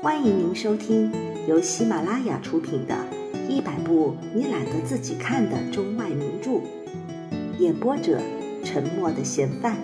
欢迎您收听由喜马拉雅出品的《一百部你懒得自己看的中外名著》，演播者：沉默的嫌犯。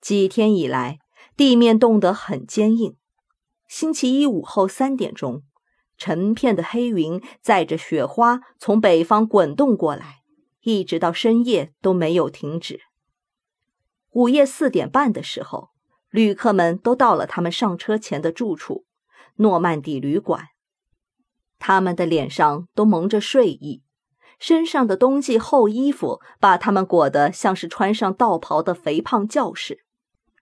几天以来，地面冻得很坚硬。星期一午后三点钟，成片的黑云载着雪花从北方滚动过来，一直到深夜都没有停止。午夜四点半的时候，旅客们都到了他们上车前的住处——诺曼底旅馆。他们的脸上都蒙着睡意，身上的冬季厚衣服把他们裹得像是穿上道袍的肥胖教士，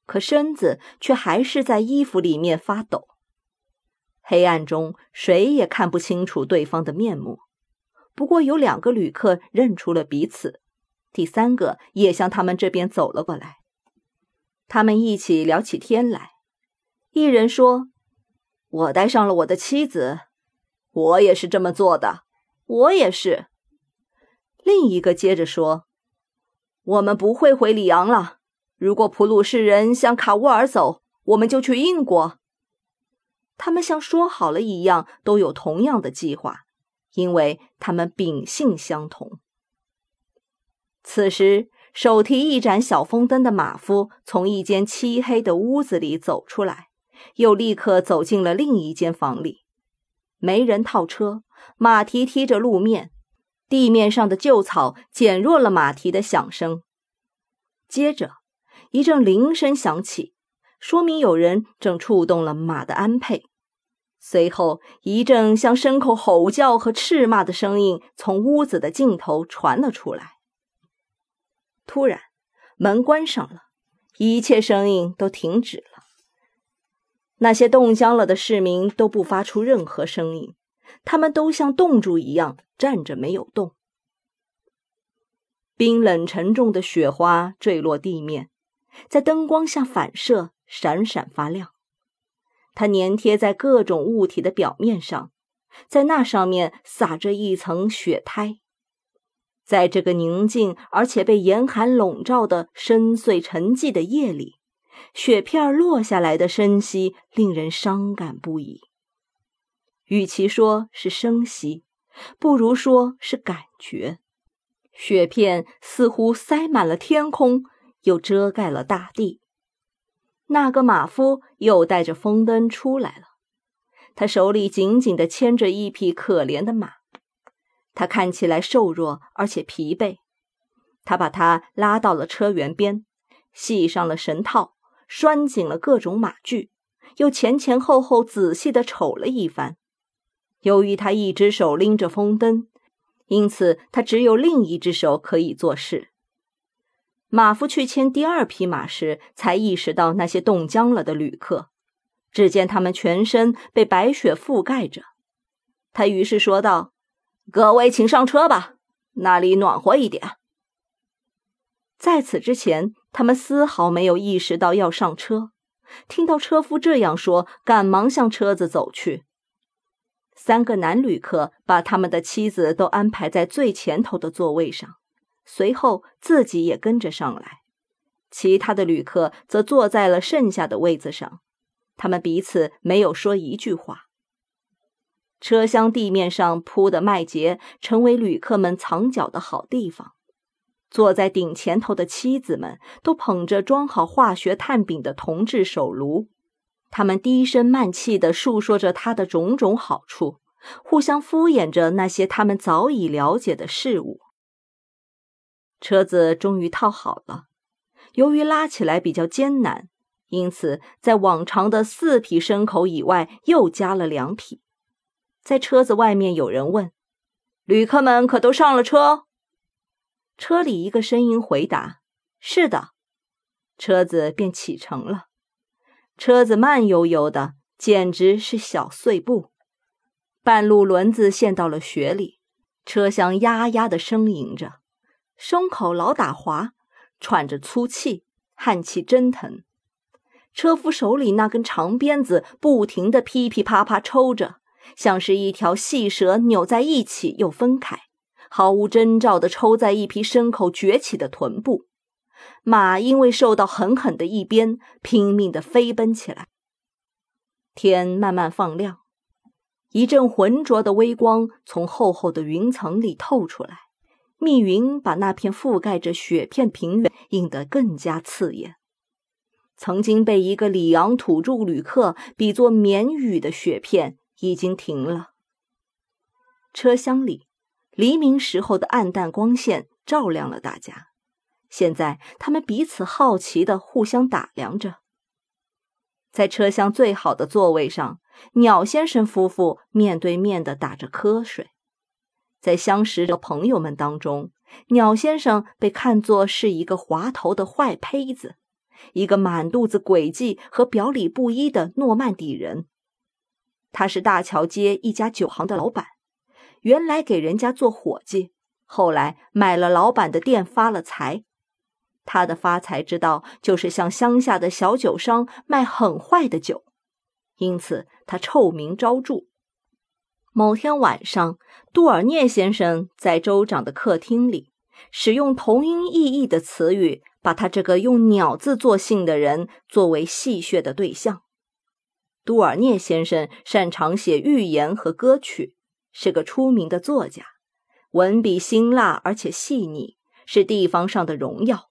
可身子却还是在衣服里面发抖。黑暗中，谁也看不清楚对方的面目。不过，有两个旅客认出了彼此，第三个也向他们这边走了过来。他们一起聊起天来，一人说：“我带上了我的妻子，我也是这么做的，我也是。”另一个接着说：“我们不会回里昂了。如果普鲁士人向卡沃尔走，我们就去英国。”他们像说好了一样，都有同样的计划，因为他们秉性相同。此时。手提一盏小风灯的马夫从一间漆黑的屋子里走出来，又立刻走进了另一间房里。没人套车，马蹄踢着路面，地面上的旧草减弱了马蹄的响声。接着，一阵铃声响起，说明有人正触动了马的鞍辔。随后，一阵像牲口吼叫和斥骂的声音从屋子的尽头传了出来。突然，门关上了，一切声音都停止了。那些冻僵了的市民都不发出任何声音，他们都像冻住一样站着没有动。冰冷沉重的雪花坠落地面，在灯光下反射，闪闪发亮。它粘贴在各种物体的表面上，在那上面撒着一层雪胎。在这个宁静而且被严寒笼罩的深邃沉寂的夜里，雪片落下来的声息令人伤感不已。与其说是声息，不如说是感觉。雪片似乎塞满了天空，又遮盖了大地。那个马夫又带着风灯出来了，他手里紧紧地牵着一匹可怜的马。他看起来瘦弱而且疲惫，他把他拉到了车辕边，系上了绳套，拴紧了各种马具，又前前后后仔细的瞅了一番。由于他一只手拎着风灯，因此他只有另一只手可以做事。马夫去牵第二匹马时，才意识到那些冻僵了的旅客。只见他们全身被白雪覆盖着，他于是说道。各位，请上车吧，那里暖和一点。在此之前，他们丝毫没有意识到要上车。听到车夫这样说，赶忙向车子走去。三个男旅客把他们的妻子都安排在最前头的座位上，随后自己也跟着上来。其他的旅客则坐在了剩下的位子上，他们彼此没有说一句话。车厢地面上铺的麦秸成为旅客们藏脚的好地方。坐在顶前头的妻子们都捧着装好化学炭饼的铜制手炉，他们低声慢气地述说着它的种种好处，互相敷衍着那些他们早已了解的事物。车子终于套好了，由于拉起来比较艰难，因此在往常的四匹牲口以外又加了两匹。在车子外面，有人问：“旅客们可都上了车？”车里一个声音回答：“是的。”车子便启程了。车子慢悠悠的，简直是小碎步。半路轮子陷到了雪里，车厢呀呀的呻吟着，胸口老打滑，喘着粗气，汗气蒸腾。车夫手里那根长鞭子不停的噼噼啪啪抽着。像是一条细蛇扭在一起又分开，毫无征兆地抽在一匹牲口崛起的臀部。马因为受到狠狠的一鞭，拼命的飞奔起来。天慢慢放亮，一阵浑浊的微光从厚厚的云层里透出来，密云把那片覆盖着雪片平原映得更加刺眼。曾经被一个里昂土著旅客比作绵雨的雪片已经停了。车厢里，黎明时候的暗淡光线照亮了大家。现在，他们彼此好奇的互相打量着。在车厢最好的座位上，鸟先生夫妇面对面的打着瞌睡。在相识的朋友们当中，鸟先生被看作是一个滑头的坏胚子，一个满肚子诡计和表里不一的诺曼底人。他是大桥街一家酒行的老板，原来给人家做伙计，后来买了老板的店发了财。他的发财之道就是向乡下的小酒商卖很坏的酒，因此他臭名昭著。某天晚上，杜尔涅先生在州长的客厅里，使用同音异义的词语，把他这个用鸟字作姓的人作为戏谑的对象。杜尔涅先生擅长写寓言和歌曲，是个出名的作家，文笔辛辣而且细腻，是地方上的荣耀。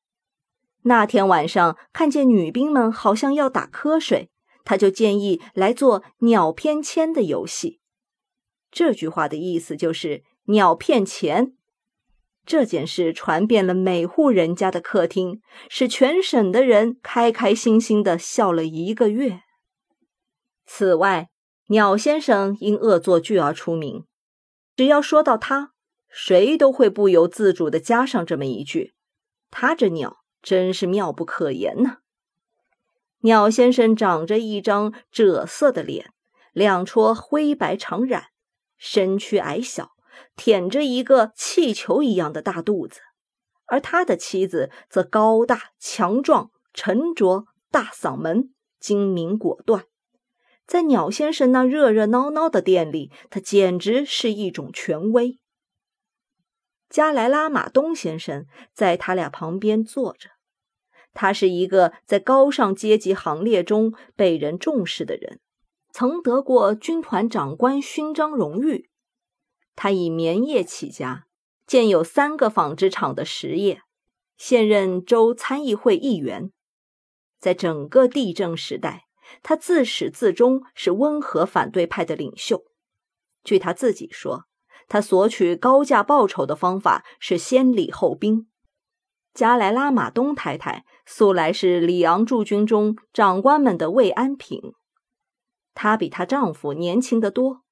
那天晚上，看见女兵们好像要打瞌睡，他就建议来做鸟偏签的游戏。这句话的意思就是鸟骗钱。这件事传遍了每户人家的客厅，使全省的人开开心心的笑了一个月。此外，鸟先生因恶作剧而出名，只要说到他，谁都会不由自主的加上这么一句：“他这鸟。”真是妙不可言呐！鸟先生长着一张赭色的脸，两撮灰白长髯，身躯矮小，腆着一个气球一样的大肚子；而他的妻子则高大强壮、沉着、大嗓门、精明果断。在鸟先生那热热闹闹的店里，他简直是一种权威。加莱拉马东先生在他俩旁边坐着。他是一个在高尚阶级行列中被人重视的人，曾得过军团长官勋章荣誉。他以棉业起家，建有三个纺织厂的实业，现任州参议会议员。在整个地政时代，他自始至终是温和反对派的领袖。据他自己说，他索取高价报酬的方法是先礼后兵。加莱拉马东太太素来是里昂驻军中长官们的慰安品。她比她丈夫年轻得多。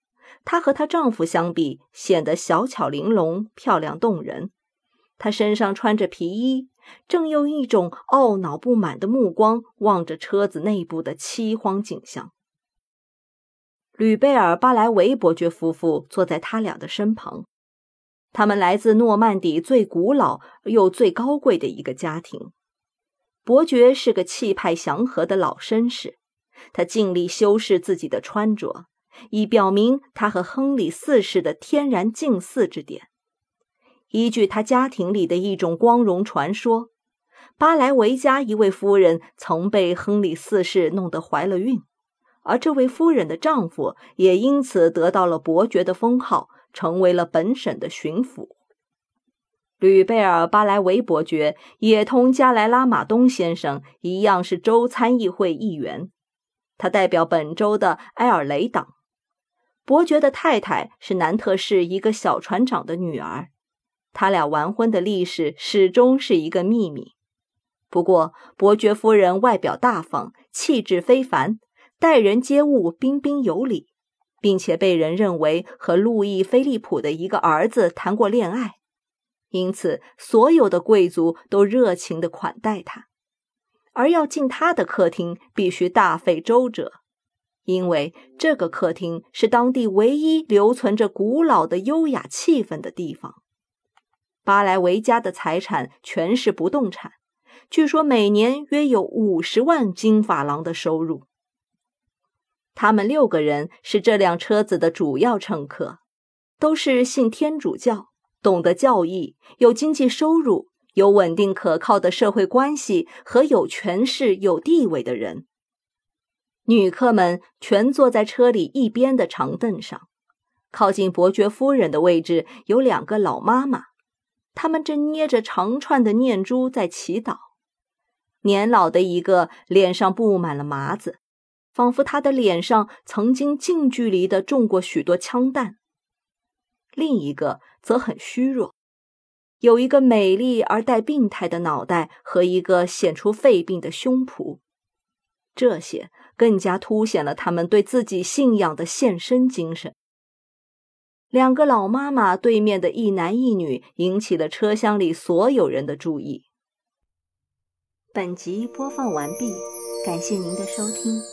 她和她丈夫相比，显得小巧玲珑、漂亮动人。她身上穿着皮衣，正用一种懊恼不满的目光望着车子内部的凄荒景象。吕贝尔·巴莱维伯爵夫妇坐在他俩的身旁。他们来自诺曼底最古老又最高贵的一个家庭。伯爵是个气派祥和的老绅士，他尽力修饰自己的穿着，以表明他和亨利四世的天然近似之点。依据他家庭里的一种光荣传说，巴莱维家一位夫人曾被亨利四世弄得怀了孕，而这位夫人的丈夫也因此得到了伯爵的封号。成为了本省的巡抚。吕贝尔·巴莱维伯爵也同加莱拉马东先生一样是州参议会议员，他代表本州的埃尔雷党。伯爵的太太是南特市一个小船长的女儿，他俩完婚的历史始终是一个秘密。不过，伯爵夫人外表大方，气质非凡，待人接物彬彬有礼。并且被人认为和路易·菲利普的一个儿子谈过恋爱，因此所有的贵族都热情地款待他。而要进他的客厅，必须大费周折，因为这个客厅是当地唯一留存着古老的优雅气氛的地方。巴莱维家的财产全是不动产，据说每年约有五十万金法郎的收入。他们六个人是这辆车子的主要乘客，都是信天主教、懂得教义、有经济收入、有稳定可靠的社会关系和有权势、有地位的人。女客们全坐在车里一边的长凳上，靠近伯爵夫人的位置有两个老妈妈，他们正捏着长串的念珠在祈祷。年老的一个脸上布满了麻子，仿佛他的脸上曾经近距离的中过许多枪弹；另一个则很虚弱，有一个美丽而带病态的脑袋和一个显出肺病的胸脯。这些。更加凸显了他们对自己信仰的献身精神。两个老妈妈对面的一男一女引起了车厢里所有人的注意。本集播放完毕，感谢您的收听。